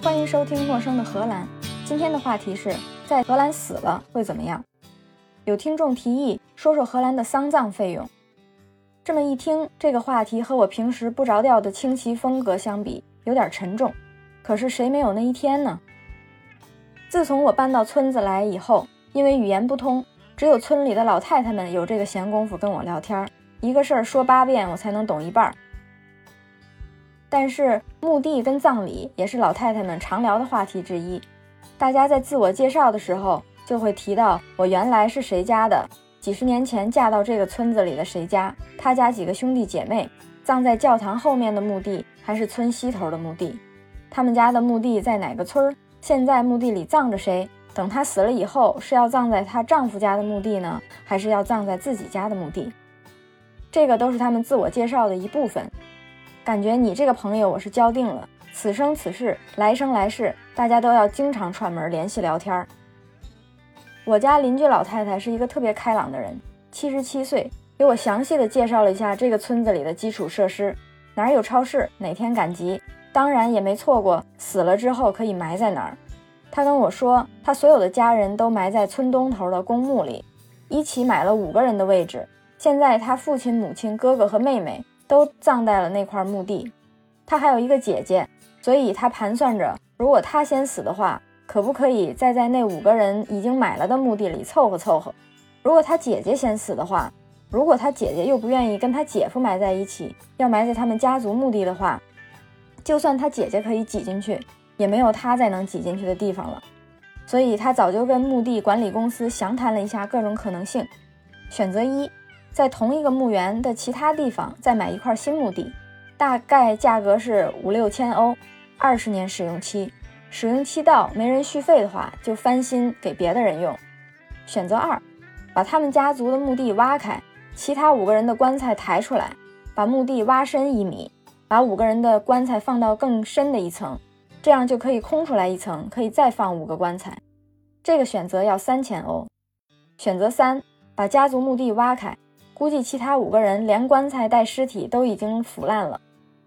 欢迎收听《陌生的荷兰》。今天的话题是在荷兰死了会怎么样？有听众提议说说荷兰的丧葬费用。这么一听，这个话题和我平时不着调的清奇风格相比，有点沉重。可是谁没有那一天呢？自从我搬到村子来以后，因为语言不通，只有村里的老太太们有这个闲工夫跟我聊天儿，一个事儿说八遍，我才能懂一半儿。但是墓地跟葬礼也是老太太们常聊的话题之一。大家在自我介绍的时候就会提到我原来是谁家的，几十年前嫁到这个村子里的谁家，他家几个兄弟姐妹葬在教堂后面的墓地还是村西头的墓地，他们家的墓地在哪个村儿，现在墓地里葬着谁，等她死了以后是要葬在她丈夫家的墓地呢，还是要葬在自己家的墓地？这个都是他们自我介绍的一部分。感觉你这个朋友我是交定了，此生此世，来生来世，大家都要经常串门联系聊天儿。我家邻居老太太是一个特别开朗的人，七十七岁，给我详细的介绍了一下这个村子里的基础设施，哪儿有超市，哪天赶集，当然也没错过死了之后可以埋在哪儿。她跟我说，她所有的家人都埋在村东头的公墓里，一起买了五个人的位置。现在她父亲、母亲、哥哥和妹妹。都葬在了那块墓地，他还有一个姐姐，所以他盘算着，如果他先死的话，可不可以再在那五个人已经买了的墓地里凑合凑合？如果他姐姐先死的话，如果他姐姐又不愿意跟他姐夫埋在一起，要埋在他们家族墓地的话，就算他姐姐可以挤进去，也没有他再能挤进去的地方了。所以他早就跟墓地管理公司详谈了一下各种可能性，选择一。在同一个墓园的其他地方再买一块新墓地，大概价格是五六千欧，二十年使用期，使用期到没人续费的话，就翻新给别的人用。选择二，把他们家族的墓地挖开，其他五个人的棺材抬出来，把墓地挖深一米，把五个人的棺材放到更深的一层，这样就可以空出来一层，可以再放五个棺材。这个选择要三千欧。选择三，把家族墓地挖开。估计其他五个人连棺材带尸体都已经腐烂了，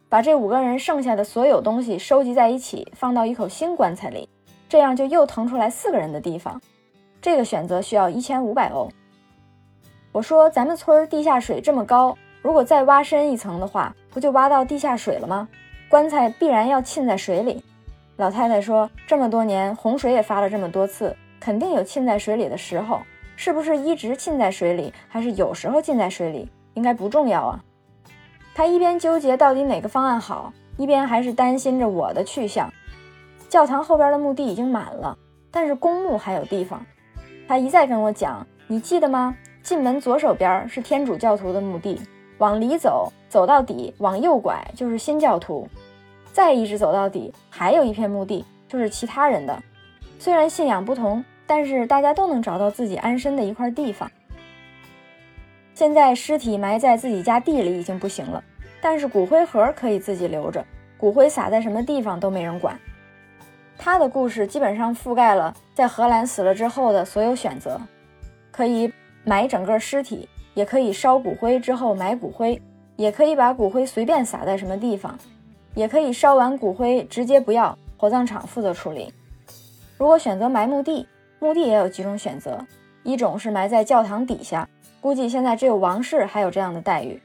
把这五个人剩下的所有东西收集在一起，放到一口新棺材里，这样就又腾出来四个人的地方。这个选择需要一千五百欧。我说咱们村地下水这么高，如果再挖深一层的话，不就挖到地下水了吗？棺材必然要浸在水里。老太太说，这么多年洪水也发了这么多次，肯定有浸在水里的时候。是不是一直浸在水里，还是有时候浸在水里，应该不重要啊。他一边纠结到底哪个方案好，一边还是担心着我的去向。教堂后边的墓地已经满了，但是公墓还有地方。他一再跟我讲，你记得吗？进门左手边是天主教徒的墓地，往里走，走到底，往右拐就是新教徒，再一直走到底，还有一片墓地，就是其他人的。虽然信仰不同。但是大家都能找到自己安身的一块地方。现在尸体埋在自己家地里已经不行了，但是骨灰盒可以自己留着，骨灰撒在什么地方都没人管。他的故事基本上覆盖了在荷兰死了之后的所有选择：可以埋整个尸体，也可以烧骨灰之后埋骨灰，也可以把骨灰随便撒在什么地方，也可以烧完骨灰直接不要，火葬场负责处理。如果选择埋墓地，墓地也有几种选择，一种是埋在教堂底下，估计现在只有王室还有这样的待遇；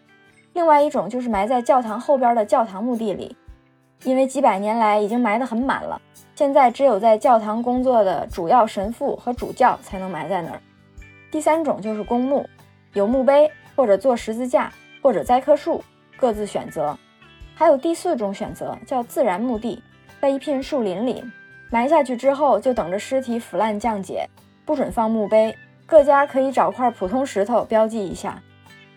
另外一种就是埋在教堂后边的教堂墓地里，因为几百年来已经埋得很满了，现在只有在教堂工作的主要神父和主教才能埋在那儿。第三种就是公墓，有墓碑或者做十字架或者栽棵树，各自选择。还有第四种选择叫自然墓地，在一片树林里。埋下去之后，就等着尸体腐烂降解，不准放墓碑。各家可以找块普通石头标记一下。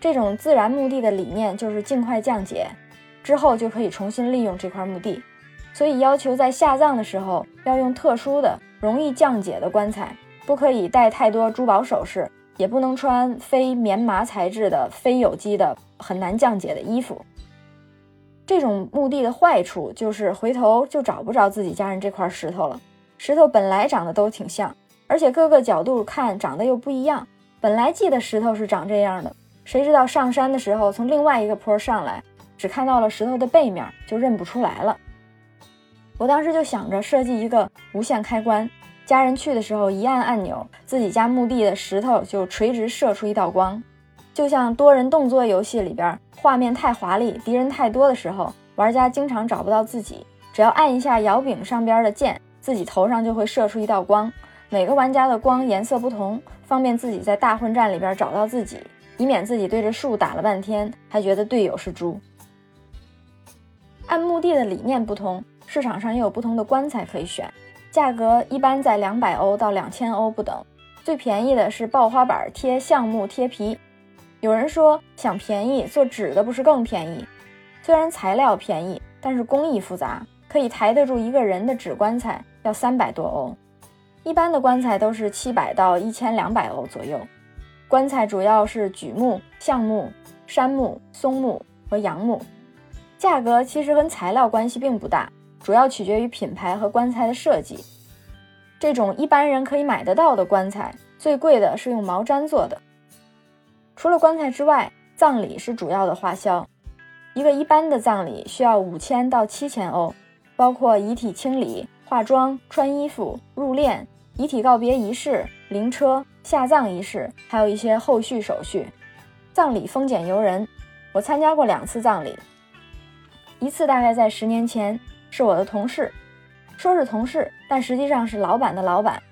这种自然墓地的理念就是尽快降解，之后就可以重新利用这块墓地。所以要求在下葬的时候要用特殊的、容易降解的棺材，不可以带太多珠宝首饰，也不能穿非棉麻材质的、非有机的、很难降解的衣服。这种墓地的坏处就是回头就找不着自己家人这块石头了。石头本来长得都挺像，而且各个角度看长得又不一样。本来记得石头是长这样的，谁知道上山的时候从另外一个坡上来，只看到了石头的背面，就认不出来了。我当时就想着设计一个无线开关，家人去的时候一按按钮，自己家墓地的石头就垂直射出一道光，就像多人动作游戏里边，画面太华丽，敌人太多的时候，玩家经常找不到自己，只要按一下摇柄上边的键，自己头上就会射出一道光。每个玩家的光颜色不同，方便自己在大混战里边找到自己，以免自己对着树打了半天还觉得队友是猪。按墓地的理念不同，市场上也有不同的棺材可以选，价格一般在两百欧到两千欧不等。最便宜的是爆花板贴橡木贴皮。有人说想便宜做纸的不是更便宜？虽然材料便宜，但是工艺复杂，可以抬得住一个人的纸棺材要三百多欧。一般的棺材都是七百到一千两百欧左右。棺材主要是榉木、橡木、杉木、松木和杨木，价格其实跟材料关系并不大，主要取决于品牌和棺材的设计。这种一般人可以买得到的棺材，最贵的是用毛毡做的。除了棺材之外，葬礼是主要的花销。一个一般的葬礼需要五千到七千欧，包括遗体清理。化妆、穿衣服、入殓、遗体告别仪式、灵车、下葬仪式，还有一些后续手续。葬礼丰俭由人，我参加过两次葬礼，一次大概在十年前，是我的同事，说是同事，但实际上是老板的老板，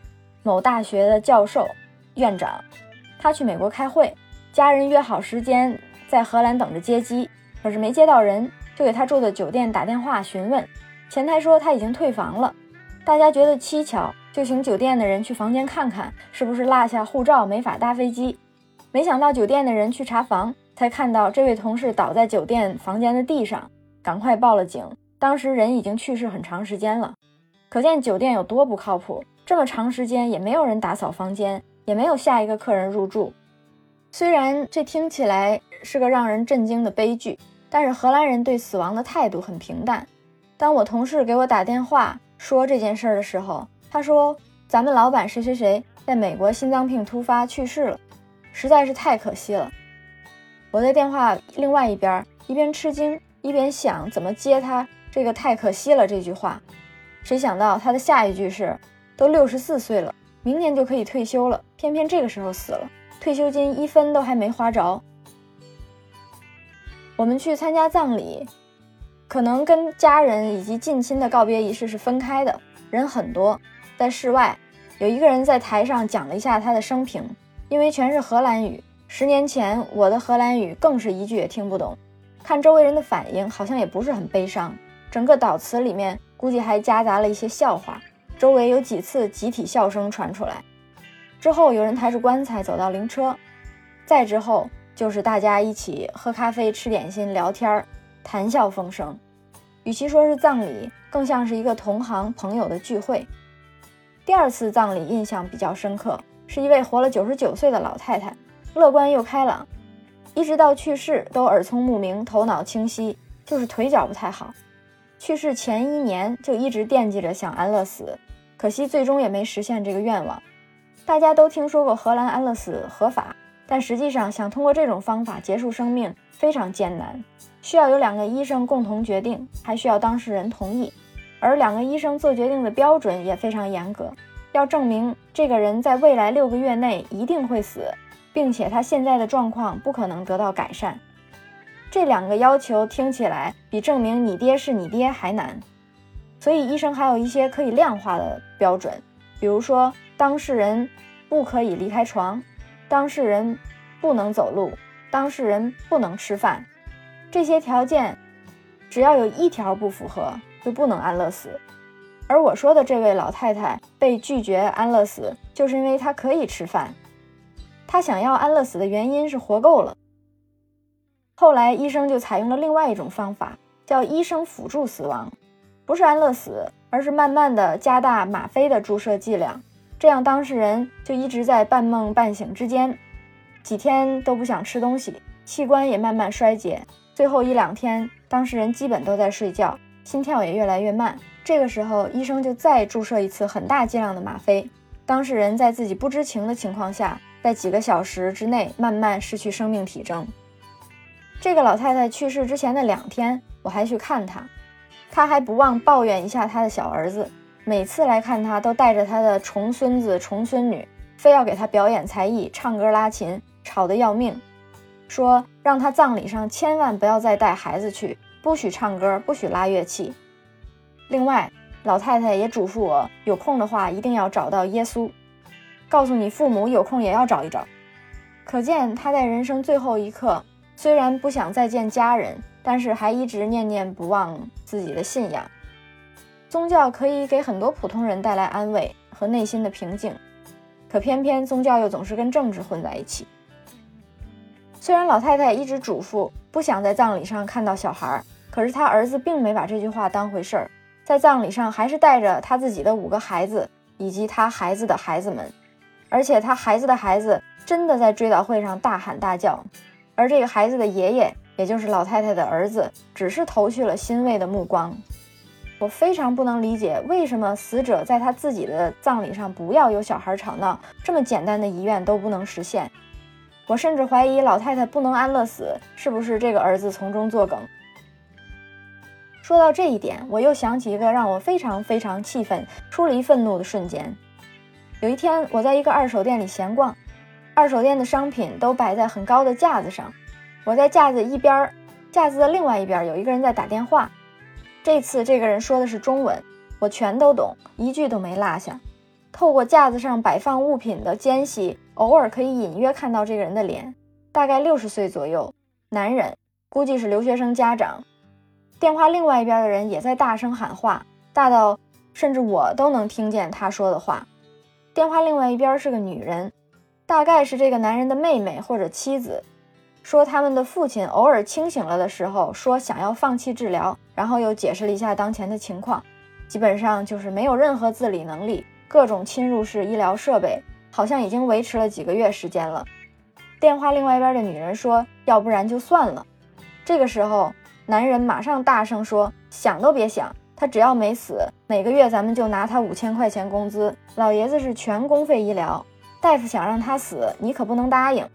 某大学的教授、院长。他去美国开会，家人约好时间在荷兰等着接机，可是没接到人，就给他住的酒店打电话询问，前台说他已经退房了。大家觉得蹊跷，就请酒店的人去房间看看，是不是落下护照没法搭飞机。没想到酒店的人去查房，才看到这位同事倒在酒店房间的地上，赶快报了警。当时人已经去世很长时间了，可见酒店有多不靠谱。这么长时间也没有人打扫房间，也没有下一个客人入住。虽然这听起来是个让人震惊的悲剧，但是荷兰人对死亡的态度很平淡。当我同事给我打电话。说这件事儿的时候，他说：“咱们老板谁谁谁在美国心脏病突发去世了，实在是太可惜了。”我在电话另外一边一边吃惊一边想怎么接他这个“太可惜了”这句话。谁想到他的下一句是：“都六十四岁了，明年就可以退休了，偏偏这个时候死了，退休金一分都还没花着。”我们去参加葬礼。可能跟家人以及近亲的告别仪式是分开的，人很多，在室外，有一个人在台上讲了一下他的生平，因为全是荷兰语。十年前我的荷兰语更是一句也听不懂，看周围人的反应，好像也不是很悲伤。整个祷词里面估计还夹杂了一些笑话，周围有几次集体笑声传出来。之后有人抬着棺材走到灵车，再之后就是大家一起喝咖啡、吃点心、聊天。谈笑风生，与其说是葬礼，更像是一个同行朋友的聚会。第二次葬礼印象比较深刻，是一位活了九十九岁的老太太，乐观又开朗，一直到去世都耳聪目明、头脑清晰，就是腿脚不太好。去世前一年就一直惦记着想安乐死，可惜最终也没实现这个愿望。大家都听说过荷兰安乐死合法，但实际上想通过这种方法结束生命非常艰难。需要有两个医生共同决定，还需要当事人同意，而两个医生做决定的标准也非常严格，要证明这个人在未来六个月内一定会死，并且他现在的状况不可能得到改善。这两个要求听起来比证明你爹是你爹还难，所以医生还有一些可以量化的标准，比如说当事人不可以离开床，当事人不能走路，当事人不能吃饭。这些条件，只要有一条不符合，就不能安乐死。而我说的这位老太太被拒绝安乐死，就是因为她可以吃饭。她想要安乐死的原因是活够了。后来医生就采用了另外一种方法，叫医生辅助死亡，不是安乐死，而是慢慢的加大吗啡的注射剂量，这样当事人就一直在半梦半醒之间，几天都不想吃东西，器官也慢慢衰竭。最后一两天，当事人基本都在睡觉，心跳也越来越慢。这个时候，医生就再注射一次很大剂量的吗啡。当事人在自己不知情的情况下，在几个小时之内慢慢失去生命体征。这个老太太去世之前的两天，我还去看她。她还不忘抱怨一下她的小儿子，每次来看他都带着他的重孙子重孙女，非要给他表演才艺，唱歌拉琴，吵得要命，说让他葬礼上千万不要再带孩子去，不许唱歌，不许拉乐器。另外，老太太也嘱咐我，有空的话一定要找到耶稣，告诉你父母有空也要找一找。可见他在人生最后一刻，虽然不想再见家人。但是还一直念念不忘自己的信仰。宗教可以给很多普通人带来安慰和内心的平静，可偏偏宗教又总是跟政治混在一起。虽然老太太一直嘱咐不想在葬礼上看到小孩，可是她儿子并没把这句话当回事儿，在葬礼上还是带着他自己的五个孩子以及他孩子的孩子们，而且他孩子的孩子真的在追悼会上大喊大叫，而这个孩子的爷爷。也就是老太太的儿子，只是投去了欣慰的目光。我非常不能理解，为什么死者在他自己的葬礼上不要有小孩吵闹，这么简单的遗愿都不能实现。我甚至怀疑老太太不能安乐死，是不是这个儿子从中作梗？说到这一点，我又想起一个让我非常非常气愤、出离愤怒的瞬间。有一天，我在一个二手店里闲逛，二手店的商品都摆在很高的架子上。我在架子一边儿，架子的另外一边有一个人在打电话。这次这个人说的是中文，我全都懂，一句都没落下。透过架子上摆放物品的间隙，偶尔可以隐约看到这个人的脸，大概六十岁左右，男人，估计是留学生家长。电话另外一边的人也在大声喊话，大到甚至我都能听见他说的话。电话另外一边是个女人，大概是这个男人的妹妹或者妻子。说他们的父亲偶尔清醒了的时候，说想要放弃治疗，然后又解释了一下当前的情况，基本上就是没有任何自理能力，各种侵入式医疗设备，好像已经维持了几个月时间了。电话另外一边的女人说：“要不然就算了。”这个时候，男人马上大声说：“想都别想，他只要没死，每个月咱们就拿他五千块钱工资。老爷子是全公费医疗，大夫想让他死，你可不能答应。”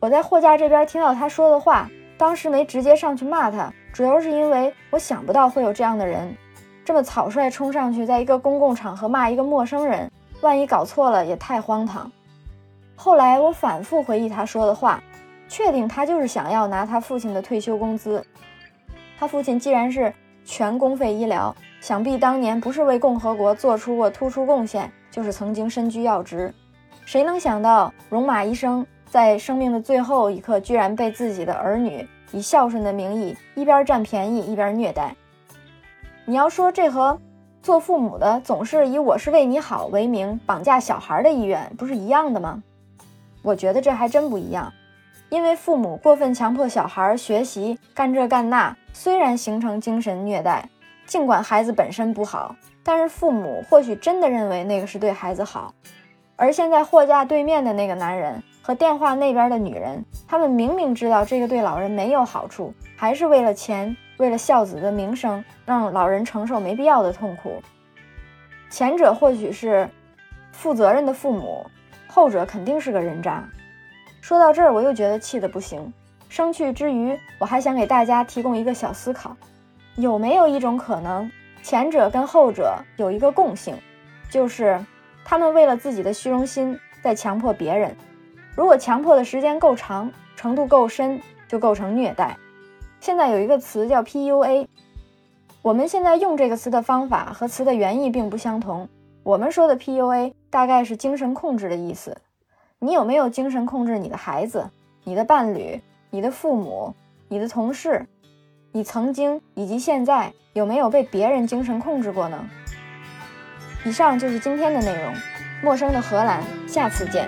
我在货架这边听到他说的话，当时没直接上去骂他，主要是因为我想不到会有这样的人，这么草率冲上去，在一个公共场合骂一个陌生人，万一搞错了也太荒唐。后来我反复回忆他说的话，确定他就是想要拿他父亲的退休工资。他父亲既然是全公费医疗，想必当年不是为共和国做出过突出贡献，就是曾经身居要职。谁能想到戎马一生？在生命的最后一刻，居然被自己的儿女以孝顺的名义一边占便宜一边虐待。你要说这和做父母的总是以“我是为你好”为名绑架小孩的意愿，不是一样的吗？我觉得这还真不一样。因为父母过分强迫小孩学习干这干那，虽然形成精神虐待，尽管孩子本身不好，但是父母或许真的认为那个是对孩子好。而现在货架对面的那个男人。和电话那边的女人，他们明明知道这个对老人没有好处，还是为了钱，为了孝子的名声，让老人承受没必要的痛苦。前者或许是负责任的父母，后者肯定是个人渣。说到这儿，我又觉得气得不行。生气之余，我还想给大家提供一个小思考：有没有一种可能，前者跟后者有一个共性，就是他们为了自己的虚荣心，在强迫别人。如果强迫的时间够长，程度够深，就构成虐待。现在有一个词叫 PUA，我们现在用这个词的方法和词的原意并不相同。我们说的 PUA 大概是精神控制的意思。你有没有精神控制你的孩子、你的伴侣、你的父母、你的同事？你曾经以及现在有没有被别人精神控制过呢？以上就是今天的内容。陌生的荷兰，下次见。